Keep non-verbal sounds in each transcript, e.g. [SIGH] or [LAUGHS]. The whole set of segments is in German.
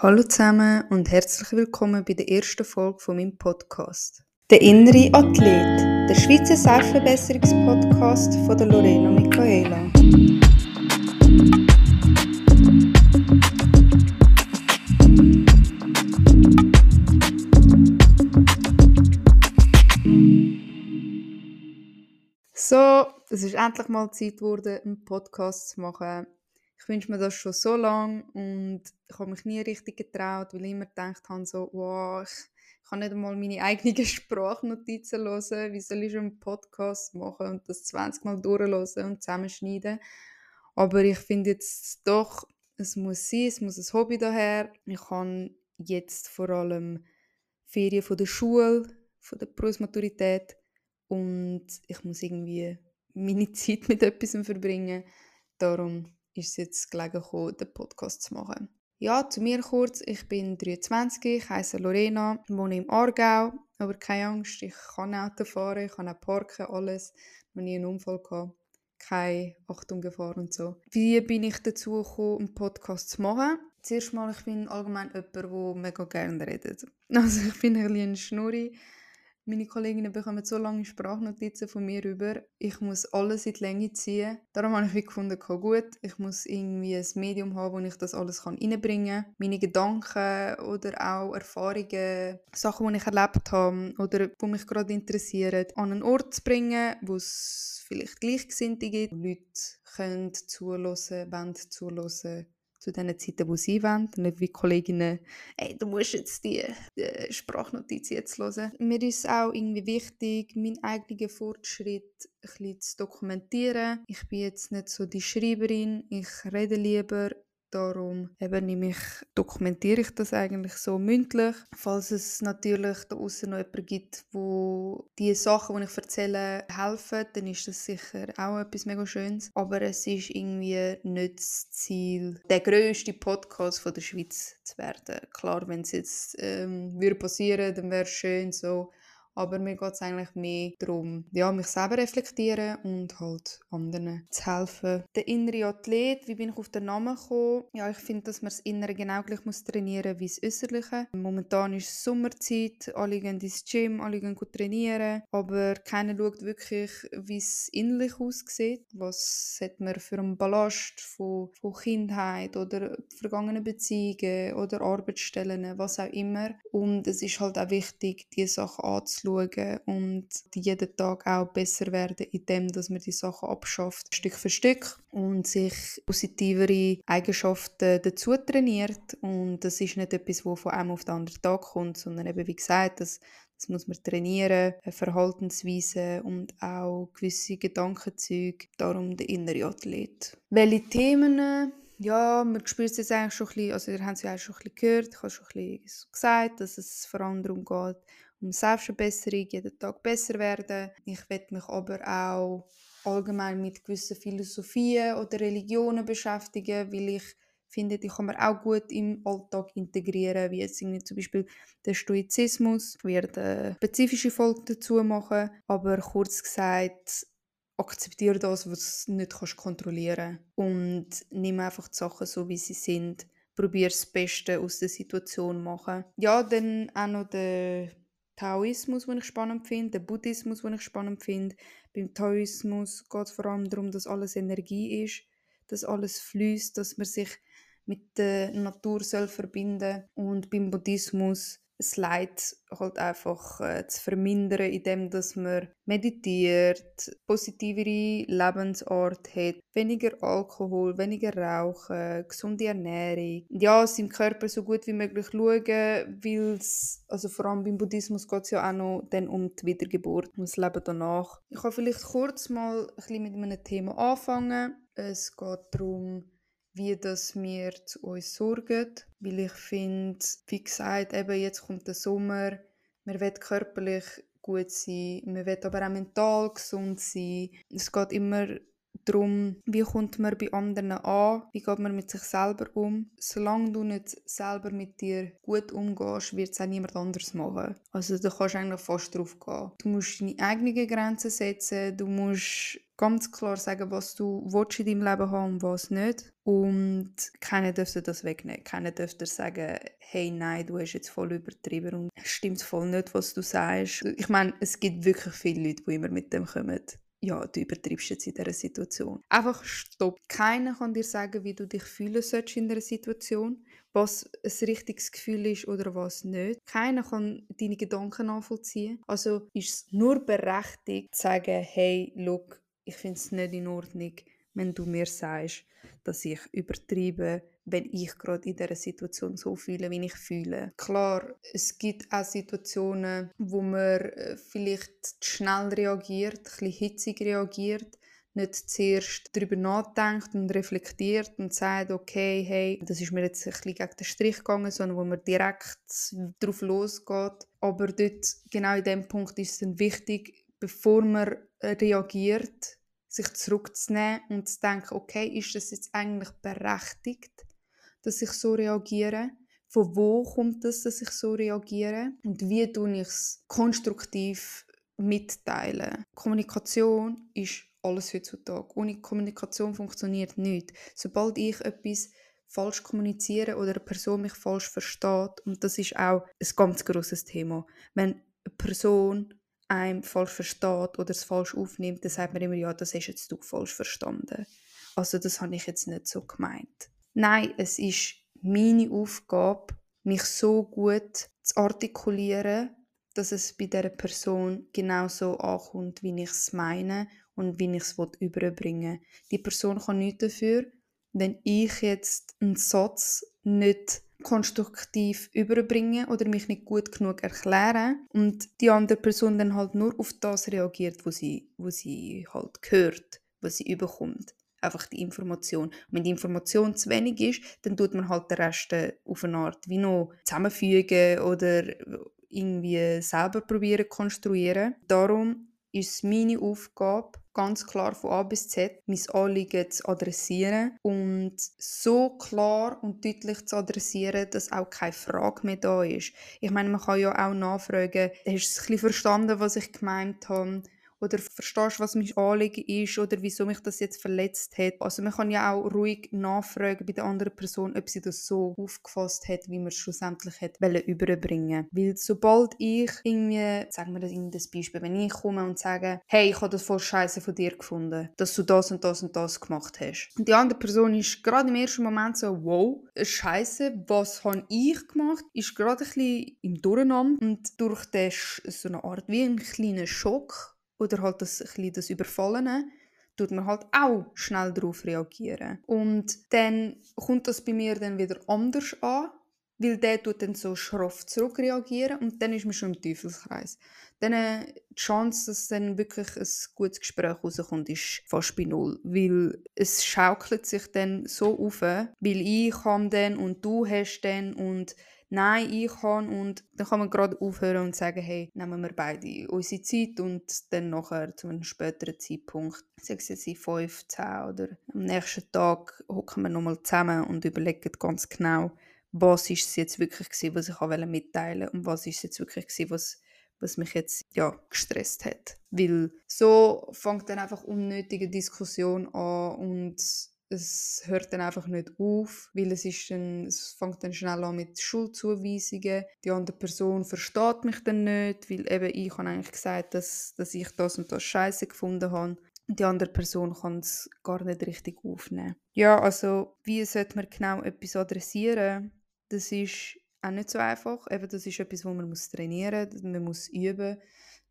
Hallo zusammen und herzlich willkommen bei der ersten Folge von meinem Podcast. Der innere Athlet, der Schweizer Selbstverbesserungspodcast von der Lorena Michaela. So, es ist endlich mal Zeit geworden, einen Podcast zu machen wünsche mir das schon so lange und ich habe mich nie richtig getraut, weil ich immer gedacht habe, so, wow, ich kann nicht einmal meine eigenen [LAUGHS] Sprachnotizen hören, wie soll ich einen Podcast machen und das 20 Mal durchhören und zusammenschneiden. Aber ich finde jetzt doch, es muss sein, es muss ein Hobby daher. Ich habe jetzt vor allem Ferien von der Schule, von der Berufsmaturität und ich muss irgendwie [LAUGHS] meine Zeit mit etwas verbringen. Darum ist es jetzt gelegen gekommen, den Podcast zu machen. Ja, zu mir kurz. Ich bin 23, ich heiße Lorena, wohne im Aargau, aber keine Angst, ich kann Auto fahren, ich kann auch parken, alles. Noch nie einen Unfall gehabt, keine Achtung Gefahr und so. Wie bin ich dazu gekommen, einen Podcast zu machen? Zuerst mal, ich bin allgemein jemand, der mega gerne redet. [LAUGHS] Also ich bin ein bisschen ein Schnurri meine Kolleginnen bekommen so lange Sprachnotizen von mir über. Ich muss alles in die Länge ziehen. Darum habe ich gefunden, gut, ich muss irgendwie ein Medium haben, wo ich das alles reinbringen kann. Meine Gedanken oder auch Erfahrungen, Sachen, die ich erlebt habe oder die mich gerade interessieren, an einen Ort zu bringen, wo es vielleicht Gleichgesinnte gibt, wo Leute können zuhören, wollen zuhören zu den Zeiten, wo sie wollen. Nicht wie Kolleginnen, ey, du musst jetzt die, die Sprachnotiz jetzt hören. Mir ist auch irgendwie wichtig, meinen eigenen Fortschritt ein bisschen zu dokumentieren. Ich bin jetzt nicht so die Schreiberin, ich rede lieber Darum eben nehme ich, dokumentiere ich das eigentlich so mündlich. Falls es natürlich da außen noch jemanden gibt, wo die Sachen, die ich erzähle, helfen, dann ist das sicher auch etwas mega Schönes. Aber es ist irgendwie nicht das Ziel, der grösste Podcast von der Schweiz zu werden. Klar, wenn es jetzt ähm, würde passieren, dann wäre es schön so aber mir geht es eigentlich mehr darum, ja, mich selber reflektieren und halt anderen zu helfen. Der innere Athlet, wie bin ich auf den Namen gekommen? Ja, ich finde, dass man das Innere genau gleich muss trainieren wie das Äußerliche. Momentan ist Sommerzeit, alle gehen ins Gym, alle gehen gut trainieren, aber keiner schaut wirklich, wie es innerlich aussieht. Was hat man für einen Ballast von, von Kindheit oder vergangenen Beziehungen oder Arbeitsstellen, was auch immer. Und es ist halt auch wichtig, diese Sachen anzuschauen schauen und jeden Tag auch besser werden, indem dass man die Sachen abschafft, Stück für Stück und sich positivere Eigenschaften dazu trainiert. Und das ist nicht etwas, das von einem auf den anderen Tag kommt, sondern eben, wie gesagt, das, das muss man trainieren, Verhaltensweisen und auch gewisse Gedankenzüge. Darum der innere Athlet. Welche Themen ja, man spürt es jetzt eigentlich schon ein bisschen, also ihr habt es ja schon ein bisschen gehört, ich habe schon ein bisschen gesagt, dass es vor allem darum geht, um Selbstverbesserung, jeden Tag besser werden. Ich werde mich aber auch allgemein mit gewissen Philosophien oder Religionen beschäftigen, weil ich finde, die kann man auch gut im Alltag integrieren, wie jetzt zum Beispiel der Stoizismus. Ich werde eine spezifische Folge dazu machen, aber kurz gesagt, akzeptiere das, was du nicht kannst kontrollieren und nimm einfach die Sachen so, wie sie sind. Probier das Beste aus der Situation machen. Ja, dann auch noch der Taoismus, den ich spannend finde, der Buddhismus, den ich spannend finde. Beim Taoismus geht es vor allem darum, dass alles Energie ist, dass alles fließt, dass man sich mit der Natur soll verbinden und beim Buddhismus das Leid halt einfach äh, zu vermindern, indem dass man meditiert, positivere Lebensart hat, weniger Alkohol, weniger Rauchen, gesunde Ernährung. Ja, seinem Körper so gut wie möglich schauen, weil also vor allem beim Buddhismus geht es ja auch noch dann um die Wiedergeburt, um das Leben danach. Ich kann vielleicht kurz mal ein bisschen mit einem Thema anfangen. Es geht darum, wie das wir zu uns sorgen. Weil ich finde, wie gesagt, eben jetzt kommt der Sommer, man will körperlich gut sein, man will aber auch mental gesund sein. Es geht immer darum, wie kommt man bei anderen an, wie geht man mit sich selber um. Solange du nicht selber mit dir gut umgehst, wird es auch niemand anders machen. Also da kannst du eigentlich fast drauf gehen. Du musst deine eigenen Grenzen setzen, du musst ganz klar sagen, was du willst in deinem Leben haben und was nicht. Und keiner dürfte das wegnehmen. Keiner dürfte sagen, hey, nein, du hast jetzt voll übertrieben und es stimmt voll nicht, was du sagst. Ich meine, es gibt wirklich viele Leute, die immer mit dem kommen ja, du übertreibst jetzt in dieser Situation. Einfach stopp. Keiner kann dir sagen, wie du dich fühlen sollst in dieser Situation, was ein richtiges Gefühl ist oder was nicht. Keiner kann deine Gedanken nachvollziehen. Also ist es nur berechtigt zu sagen, hey, look, ich finde es nicht in Ordnung, wenn du mir sagst, dass ich übertreibe, wenn ich gerade in dieser Situation so fühle, wie ich fühle. Klar, es gibt auch Situationen, wo man äh, vielleicht schnell reagiert, ein bisschen hitzig reagiert, nicht zuerst darüber nachdenkt und reflektiert und sagt, okay, hey, das ist mir jetzt ein bisschen gegen den Strich gegangen, sondern wo man direkt drauf losgeht. Aber dort, genau in dem Punkt ist es dann wichtig, bevor man reagiert, sich zurückzunehmen und zu denken, okay, ist das jetzt eigentlich berechtigt, dass ich so reagiere? Von wo kommt es, dass ich so reagiere? Und wie tue ich es konstruktiv mitteilen? Kommunikation ist alles heutzutage. Ohne Kommunikation funktioniert nichts. Sobald ich etwas falsch kommuniziere oder eine Person mich falsch versteht, und das ist auch ein ganz großes Thema, wenn eine Person einem falsch versteht oder es falsch aufnimmt, dann sagt man immer, ja, das hast jetzt du falsch verstanden. Also das habe ich jetzt nicht so gemeint. Nein, es ist meine Aufgabe, mich so gut zu artikulieren, dass es bei der Person genauso ankommt, wie ich es meine und wie ich es überbringen will. Die Person kann nichts dafür, wenn ich jetzt einen Satz nicht konstruktiv überbringen oder mich nicht gut genug erklären und die andere Person dann halt nur auf das reagiert, wo sie, wo sie halt hört, was sie überkommt. Einfach die Information. Und wenn die Information zu wenig ist, dann tut man halt den Rest auf eine Art wie noch zusammenfügen oder irgendwie selber probieren konstruieren. Darum ist es meine Aufgabe, ganz klar von A bis Z mein Anliegen zu adressieren und so klar und deutlich zu adressieren, dass auch keine Frage mehr da ist. Ich meine, man kann ja auch nachfragen, hast du es ein bisschen verstanden, was ich gemeint habe? Oder verstehst, was mein Anliegen ist oder wieso mich das jetzt verletzt hat. Also man kann ja auch ruhig nachfragen bei der anderen Person, ob sie das so aufgefasst hat, wie man es schlussendlich hat überbringen Weil sobald ich irgendwie, sagen wir das in das Beispiel, wenn ich komme und sage, hey, ich habe das voll scheiße von dir gefunden, dass du das und das und das gemacht hast. Und die andere Person ist gerade im ersten Moment so, wow, scheiße, was habe ich gemacht? Ist gerade ein bisschen im Durcheinander und durch den, so eine Art wie einen kleinen Schock oder halt das, ein das Überfallene, tut man halt auch schnell darauf reagieren. Und dann kommt das bei mir dann wieder anders an, weil der tut dann so schroff zurückreagieren und dann ist man schon im Teufelskreis. Dann äh, die Chance, dass dann wirklich ein gutes Gespräch rauskommt, ist fast bei null, weil es schaukelt sich dann so auf, weil ich habe dann und du hast dann und nein, ich kann und dann kann man gerade aufhören und sagen, hey, nehmen wir beide unsere Zeit und dann nachher zu einem späteren Zeitpunkt, sagen sie jetzt 5, 10 oder am nächsten Tag hocken wir nochmal zusammen und überlegen ganz genau, was ist es jetzt wirklich gewesen, was ich mitteilen wollte und was ist es jetzt wirklich gewesen, was was mich jetzt ja gestresst hat, weil so fängt dann einfach unnötige Diskussion an und es hört dann einfach nicht auf, weil es, ist dann, es fängt dann schnell an mit Schuldzuweisungen. Die andere Person versteht mich dann nicht, weil eben ich habe eigentlich gesagt, dass, dass ich das und das Scheiße gefunden habe. Und die andere Person kann es gar nicht richtig aufnehmen. Ja, also wie sollte man genau etwas adressieren? Das ist auch nicht so einfach. Eben, das ist etwas, wo man muss trainieren muss, man muss üben,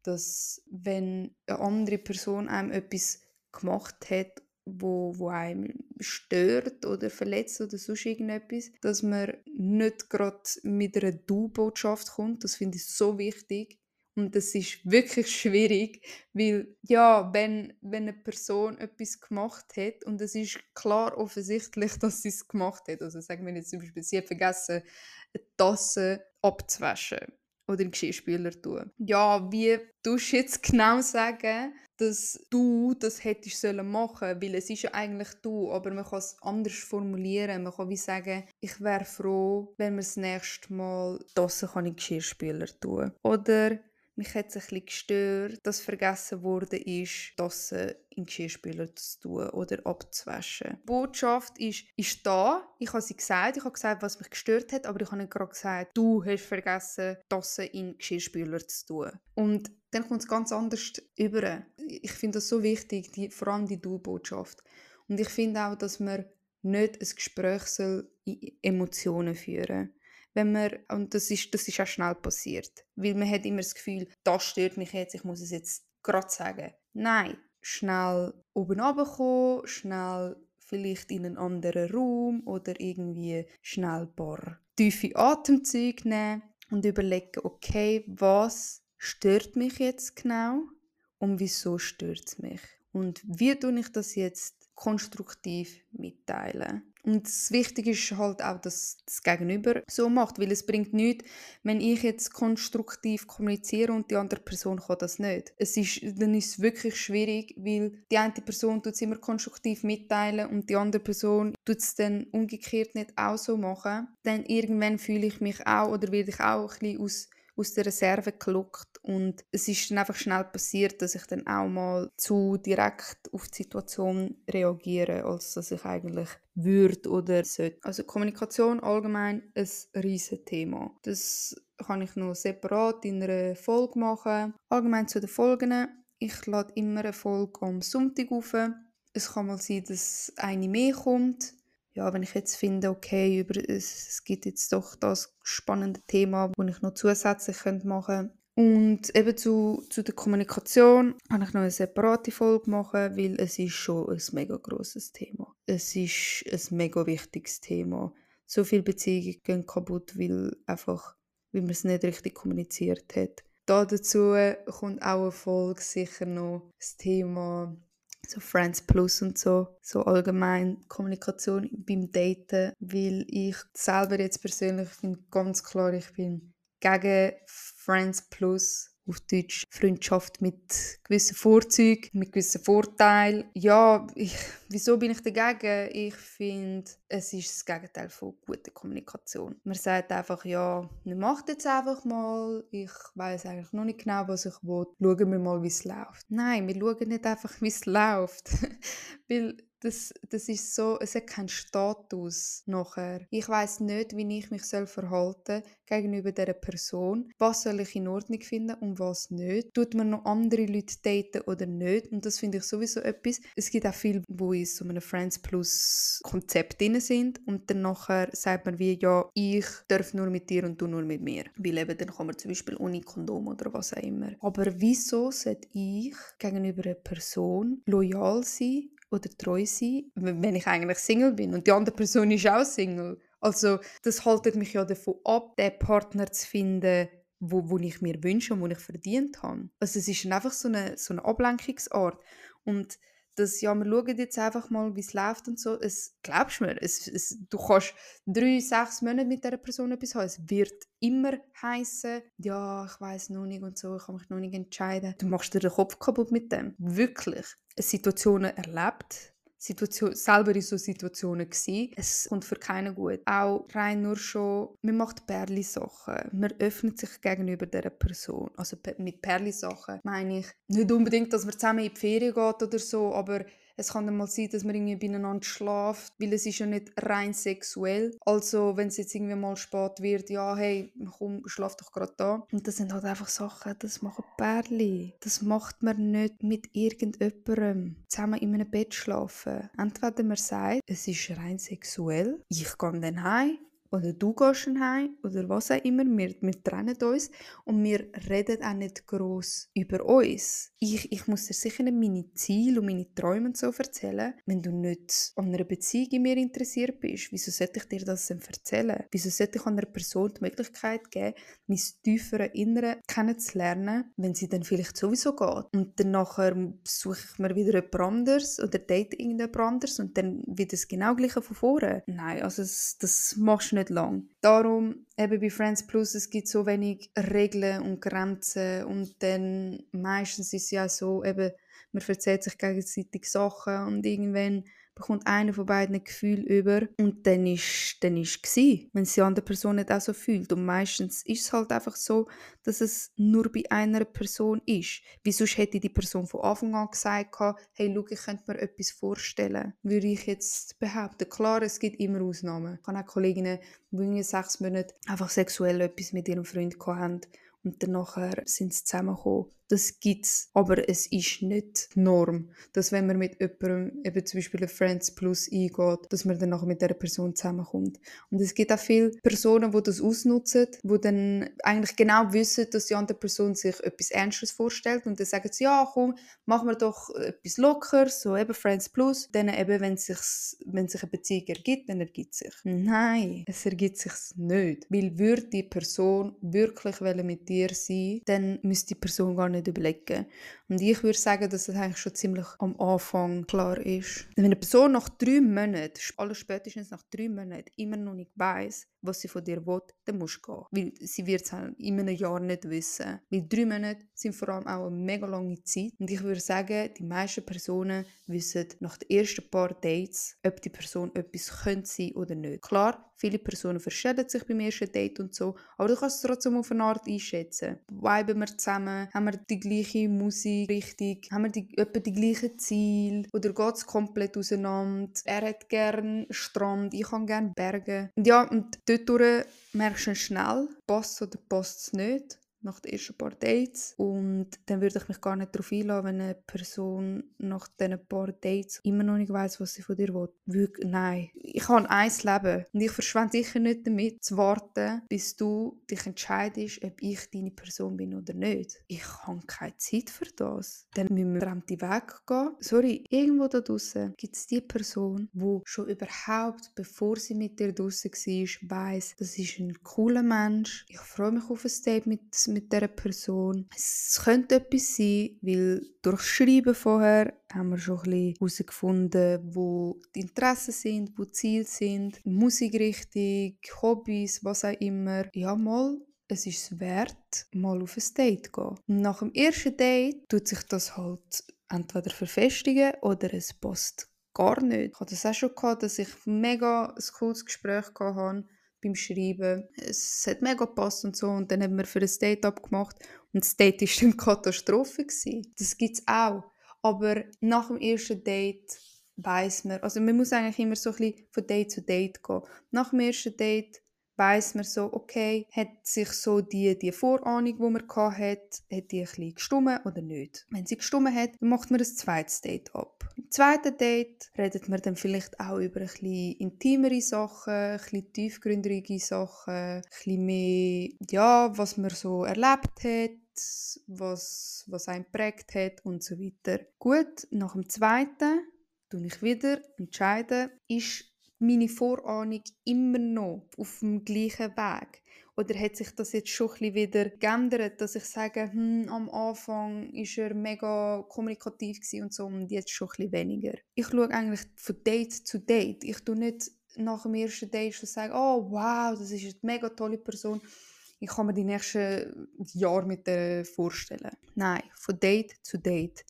dass wenn eine andere Person einem etwas gemacht hat wo, wo einem stört oder verletzt oder sonst irgendetwas, dass man nicht gerade mit einer Du-Botschaft kommt. Das finde ich so wichtig. Und das ist wirklich schwierig, weil ja, wenn, wenn eine Person etwas gemacht hat und es ist klar offensichtlich, [LAUGHS] dass sie es gemacht hat, also sagen wir jetzt zum Beispiel, sie hat vergessen, eine Tasse abzuwaschen oder einen Geschirrspüler tun. Ja, wie tust du jetzt [LAUGHS] genau sagen, dass du das hättest sollen machen, weil es ist ja eigentlich du, aber man kann es anders formulieren. Man kann wie sagen, ich wäre froh, wenn wir das nächste Mal Tassen kann in Geschirrspüler tun. Oder mich hat es ein bisschen gestört, dass vergessen wurde, das in Geschirrspüler zu tun oder abzuwaschen. Die Botschaft ist, ist da. Ich habe sie gesagt. Ich habe gesagt, was mich gestört hat, aber ich habe nicht gerade gesagt, du hast vergessen, das in Geschirrspüler zu tun. Und dann kommt es ganz anders über. Ich finde das so wichtig, die, vor allem die Du-Botschaft. Und ich finde auch, dass man nicht ein Gespräch soll in Emotionen führen wenn man, und das ist, das ist auch schnell passiert, weil man hat immer das Gefühl, das stört mich jetzt, ich muss es jetzt gerade sagen. Nein, schnell oben runterkommen, schnell vielleicht in einen anderen Raum oder irgendwie schnell ein paar tiefe Atemzüge nehmen und überlegen, okay, was stört mich jetzt genau und wieso stört es mich? Und wie tue ich das jetzt konstruktiv mitteilen? Und das Wichtige ist halt auch, dass das Gegenüber so macht, weil es bringt nichts, wenn ich jetzt konstruktiv kommuniziere und die andere Person kann das nicht. Es ist, dann ist es wirklich schwierig, weil die eine Person tut es immer konstruktiv mitteilen und die andere Person tut es dann umgekehrt nicht auch so machen. Dann irgendwann fühle ich mich auch oder werde ich auch ein bisschen aus aus der Reserve gelockt und es ist dann einfach schnell passiert, dass ich dann auch mal zu direkt auf die Situation reagiere, als dass ich eigentlich würde oder sollte. Also Kommunikation allgemein ein riesiges Thema. Das kann ich noch separat in einer Folge machen. Allgemein zu den Folgen. Ich lade immer eine Folge am Sonntag auf. Es kann mal sein, dass eine mehr kommt ja, wenn ich jetzt finde, okay, über, es, es gibt jetzt doch das spannende Thema, das ich noch zusätzlich machen könnte. Und eben zu, zu der Kommunikation kann ich noch eine separate Folge machen, weil es ist schon ein mega grosses Thema. Es ist ein mega wichtiges Thema. So viele Beziehungen gehen kaputt, weil einfach, weil man es nicht richtig kommuniziert hat. Da dazu kommt auch eine Folge sicher noch das Thema so Friends Plus und so, so allgemein Kommunikation beim Daten, weil ich selber jetzt persönlich finde ganz klar, ich bin gegen Friends Plus auf Deutsch Freundschaft mit gewissen Vorzügen, mit gewissen Vorteilen. Ja, ich, wieso bin ich dagegen? Ich finde, es ist das Gegenteil von guter Kommunikation. Man sagt einfach, ja, macht jetzt einfach mal, ich weiß eigentlich noch nicht genau, was ich will, schauen wir mal, wie es läuft. Nein, wir schauen nicht einfach, [LAUGHS] wie es läuft. [LAUGHS] Weil das, das ist so, es hat keinen Status nachher. Ich weiß nicht, wie ich mich soll verhalten gegenüber dieser Person. Was soll ich in Ordnung finden und was nicht? Tut man noch andere Leute daten oder nicht? Und das finde ich sowieso etwas. Es gibt auch viele, die in so einem Friends Plus Konzept drin sind und dann nachher sagt man wie, ja, ich darf nur mit dir und du nur mit mir. Weil eben dann kann man zum Beispiel ohne Kondom oder was auch immer. Aber wieso sollte ich gegenüber einer Person loyal sein oder treu sein, wenn ich eigentlich Single bin und die andere Person ist auch Single. Also das haltet mich ja davon ab, den Partner zu finden, wo, wo ich mir wünsche und wo ich verdient habe. Also es ist einfach so eine, so eine Ablenkungsart. Und das, ja, wir schauen jetzt einfach mal, wie es läuft und so. Es, glaubst du mir, es, es, du kannst drei, sechs Monate mit dieser Person etwas haben. Es wird immer heißen, ja, ich weiß noch nicht und so, ich kann mich noch nicht entscheiden. Du machst dir den Kopf kaputt mit dem. Wirklich. Situationen erlebt, Situation, selber in so Situationen gewesen. Es kommt für keinen gut. Auch rein nur schon, man macht Perli-Sachen. Man öffnet sich gegenüber dieser Person. Also mit Perli-Sachen meine ich nicht unbedingt, dass man zusammen in die Ferien geht oder so, aber es kann dann mal sein, dass man irgendwie beieinander schläft, weil es ist ja nicht rein sexuell. Also wenn es jetzt irgendwie mal spät wird, ja, hey, komm, schlaf doch gerade da. Und das sind halt einfach Sachen, das machen Pärchen. Das macht man nicht mit irgendjemandem. Zusammen in einem Bett schlafen. Entweder man sagt, es ist rein sexuell, ich gehe dann heim, oder du gehst heim oder was auch immer, wir, wir trennen uns und wir reden auch nicht gross über uns. Ich, ich muss dir sicher nicht meine Ziele und meine Träume so erzählen, wenn du nicht an einer Beziehung in mir interessiert bist. Wieso sollte ich dir das denn erzählen? Wieso sollte ich einer Person die Möglichkeit geben, mein tieferes Innere kennenzulernen, wenn sie dann vielleicht sowieso geht? Und dann nachher suche ich mir wieder jemand anderes oder date irgendjemand anderes und dann wird es genau gleiche von vorne. Nein, also das, das machst du nicht lang. Darum, eben bei Friends Plus, es gibt so wenig Regeln und Grenzen und dann meistens ist es ja so, eben, man erzählt sich gegenseitig Sachen und irgendwann bekommt einer von beiden ein Gefühl über und dann ist dann ist gsi, wenn die andere Person nicht auch so fühlt und meistens ist es halt einfach so, dass es nur bei einer Person ist. Wie sonst hätte die Person von Anfang an gesagt, hey, schau, ich könnte mir etwas vorstellen, würde ich jetzt behaupten. Klar, es gibt immer Ausnahmen. Ich habe auch Kolleginnen, die in sechs Monaten einfach sexuell etwas mit ihrem Freund haben und dann sind sie zusammengekommen das gibt es, aber es ist nicht Norm, dass wenn man mit jemandem eben zum Beispiel ein Friends Plus eingeht, dass man dann nachher mit dieser Person zusammenkommt. Und es gibt auch viele Personen, die das ausnutzen, die dann eigentlich genau wissen, dass die andere Person sich etwas Ernstes vorstellt und dann sagen sie, ja komm, machen wir doch etwas locker, so eben Friends Plus. Dann eben, wenn, wenn sich eine Beziehung ergibt, dann ergibt sich. Nein, es ergibt sich nicht. Weil würde die Person wirklich mit dir sein, dann müsste die Person gar nicht nicht überlegen. Und ich würde sagen, dass das eigentlich schon ziemlich am Anfang klar ist. Wenn eine Person nach drei Monaten, alles spätestens nach drei Monaten, immer noch nicht weiß, was sie von dir will, dann musst du gehen. Weil sie wird es in einem Jahr nicht wissen. Weil drei Monate sind vor allem auch eine mega lange Zeit. Und ich würde sagen, die meisten Personen wissen nach den ersten paar Dates, ob die Person etwas könnte sein oder nicht. Klar, viele Personen verschäden sich beim ersten Date und so, aber du kannst es trotzdem auf eine Art einschätzen. Weiben wir zusammen? Haben wir die gleiche Musikrichtung? Haben wir die, etwa die gleichen Ziele? Oder geht es komplett auseinander? Er hat gerne Strand, ich habe gerne Berge. Und ja, und dort merkst du schnell, passt oder passt es nicht nach den ersten paar Dates. Und dann würde ich mich gar nicht darauf einladen, wenn eine Person nach diesen paar Dates immer noch nicht weiß, was sie von dir will. Wirklich, nein. Ich habe ein Leben und ich verschwende sicher nicht damit, zu warten, bis du dich entscheidest, ob ich deine Person bin oder nicht. Ich habe keine Zeit für das. Dann müssen wir fremde Weg gehen. Sorry, irgendwo da draußen gibt es die Person, die schon überhaupt, bevor sie mit dir draußen war, weiss, das ist ein cooler Mensch. Ich freue mich auf ein Date mit mit dieser Person. Es könnte etwas sein, weil durch Schreiben vorher haben wir schon herausgefunden, wo die Interessen sind, wo die Ziele sind, Musikrichtung, Hobbys, was auch immer. Ja, mal es ist es wert, mal auf ein Date zu gehen. Nach dem ersten Date tut sich das halt entweder verfestigen oder es passt gar nicht. Ich hatte das auch schon gehabt, dass ich mega ein cooles Gespräch hatte beim Schreiben. Es hat mega gepasst und so. Und dann haben wir für ein Date abgemacht. Und das Date war dann [LAUGHS] Katastrophe. Gewesen. Das gibt es auch. Aber nach dem ersten Date weiß man, also man muss eigentlich immer so ein bisschen von Date zu Date gehen. Nach dem ersten Date weiß man so, okay, hat sich so die, die Vorahnung, die man hatte, hat die ein gestummen oder nicht. Wenn sie gestummen hat, dann macht man ein zweites Date ab. Im zweiten Date redet man dann vielleicht auch über ein bisschen intimere Sachen, ein bisschen tiefgründige Sachen, ein bisschen mehr, ja, was man so erlebt hat, was, was einen prägt hat und so weiter. Gut, nach dem zweiten tue ich wieder entscheiden, ist meine Vorahnung immer noch auf dem gleichen Weg? Oder hat sich das jetzt schon ein wieder geändert, dass ich sage, hm, am Anfang war er mega kommunikativ und so und jetzt schon ein weniger. Ich schaue eigentlich von Date zu Date. Ich tue nicht nach dem ersten Date schon sagen, oh wow, das ist eine mega tolle Person. Ich kann mir die nächsten Jahre mit der vorstellen. Nein, von Date zu Date.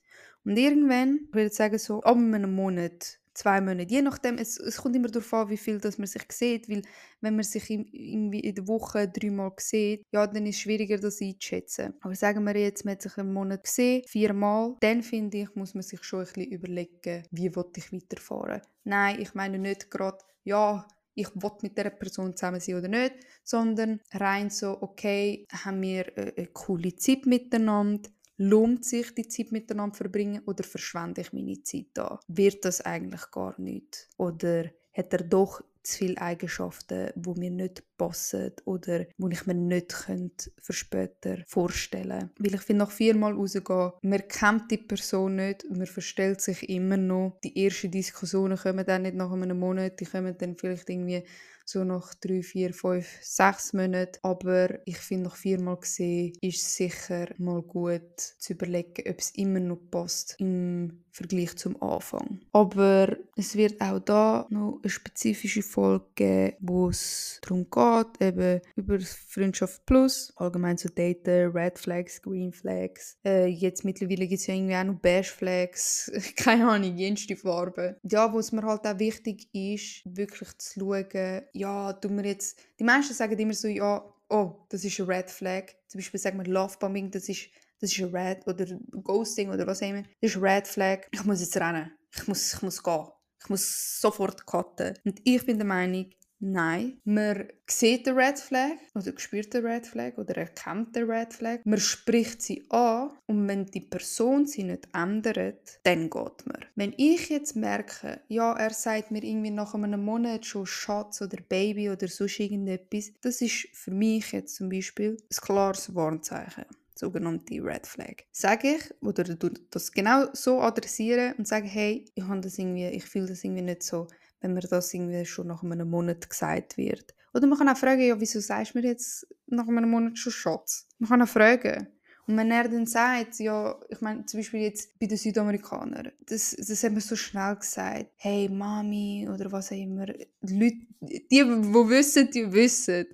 Und irgendwann, ich würde sagen, so ab einem Monat zwei Monate. Je nachdem, es, es kommt immer darauf an, wie viel dass man sich sieht, weil wenn man sich in, irgendwie in der Woche dreimal sieht, ja, dann ist es schwieriger, das einzuschätzen. Aber sagen wir jetzt, man hat sich einen Monat gesehen, viermal, dann finde ich, muss man sich schon ein bisschen überlegen, wie will ich weiterfahren. Nein, ich meine nicht gerade, ja, ich will mit dieser Person zusammen sein oder nicht, sondern rein so, okay, haben wir eine, eine coole Zeit miteinander, Lohnt sich die Zeit miteinander verbringen oder verschwende ich meine Zeit da? Wird das eigentlich gar nicht? Oder hat er doch zu viele Eigenschaften, wo mir nicht passen oder wo ich mir nicht könnte für später vorstellen Weil ich finde, nach viermal rausgehen, man kennt die Person nicht, man verstellt sich immer noch. Die ersten Diskussionen kommen dann nicht nach einem Monat, die kommen dann vielleicht irgendwie so nach drei, vier, fünf, sechs Monaten. Aber ich finde, nach viermal gesehen ist es sicher mal gut zu überlegen, ob es immer noch passt. Im Vergleich zum Anfang. Aber es wird auch da noch eine spezifische Folge geben, wo es darum geht, eben über Freundschaft Plus, allgemein zu daten, Red Flags, Green Flags. Äh, jetzt mittlerweile gibt es ja irgendwie auch noch Beige Flags, [LAUGHS] keine Ahnung, jenste Farben. Ja, wo es mir halt auch wichtig ist, wirklich zu schauen, ja, tun wir jetzt, die meisten sagen immer so, ja, oh, das ist ein Red Flag. Zum Beispiel sagen wir Lovebombing, das ist das ist ein Red oder Ghosting oder was auch immer. Das ist ein Red Flag. Ich muss jetzt rennen. Ich muss, ich muss gehen. Ich muss sofort cutten. Und ich bin der Meinung, Nein, man sieht den Red Flag oder spürt den Red Flag oder erkennt den Red Flag. Man spricht sie an und wenn die Person sie nicht ändert, dann geht man. Wenn ich jetzt merke, ja, er sagt mir irgendwie nach einem Monat schon Schatz oder Baby oder sonst irgendetwas, das ist für mich jetzt zum Beispiel ein klares Warnzeichen sogenannte Red Flag. Sage ich, oder du das genau so adressieren und sage, hey, ich das irgendwie, ich fühle das irgendwie nicht so, wenn mir das irgendwie schon nach einem Monat gesagt wird. Oder man kann auch fragen, ja, wieso sagst du mir jetzt nach einem Monat schon Schatz? Man kann auch fragen. Und wenn er dann sagt, ja, ich meine, zum Beispiel jetzt bei den Südamerikanern, das, das haben wir so schnell gesagt, hey, Mami oder was auch immer. Die Leute, die, die wissen, die wissen.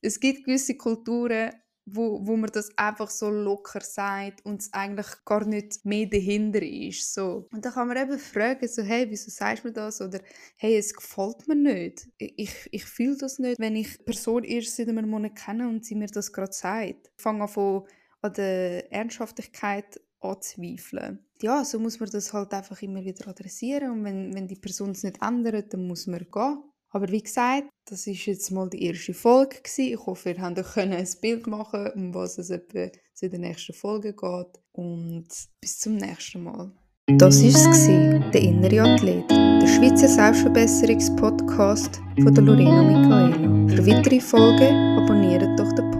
Es gibt gewisse Kulturen, wo, wo man das einfach so locker sagt und es eigentlich gar nicht mehr dahinter ist. So. Und dann kann man eben fragen, so, hey, wieso sagst du mir das? Oder hey, es gefällt mir nicht. Ich, ich fühle das nicht, wenn ich die Person erst seit einem Monat kenne und sie mir das gerade sagt. Ich fange an, an der Ernsthaftigkeit anzweifeln. Ja, so muss man das halt einfach immer wieder adressieren und wenn, wenn die Person es nicht ändert, dann muss man gehen. Aber wie gesagt, das ist jetzt mal die erste Folge gewesen. Ich hoffe, ihr habt euch ein Bild machen um was es etwa zu der nächsten Folge geht. Und bis zum nächsten Mal. Das war es, der innere Athlet, der Schweizer Selbstverbesserungspodcast von der Lorena Michaela. Für weitere Folgen abonniert doch den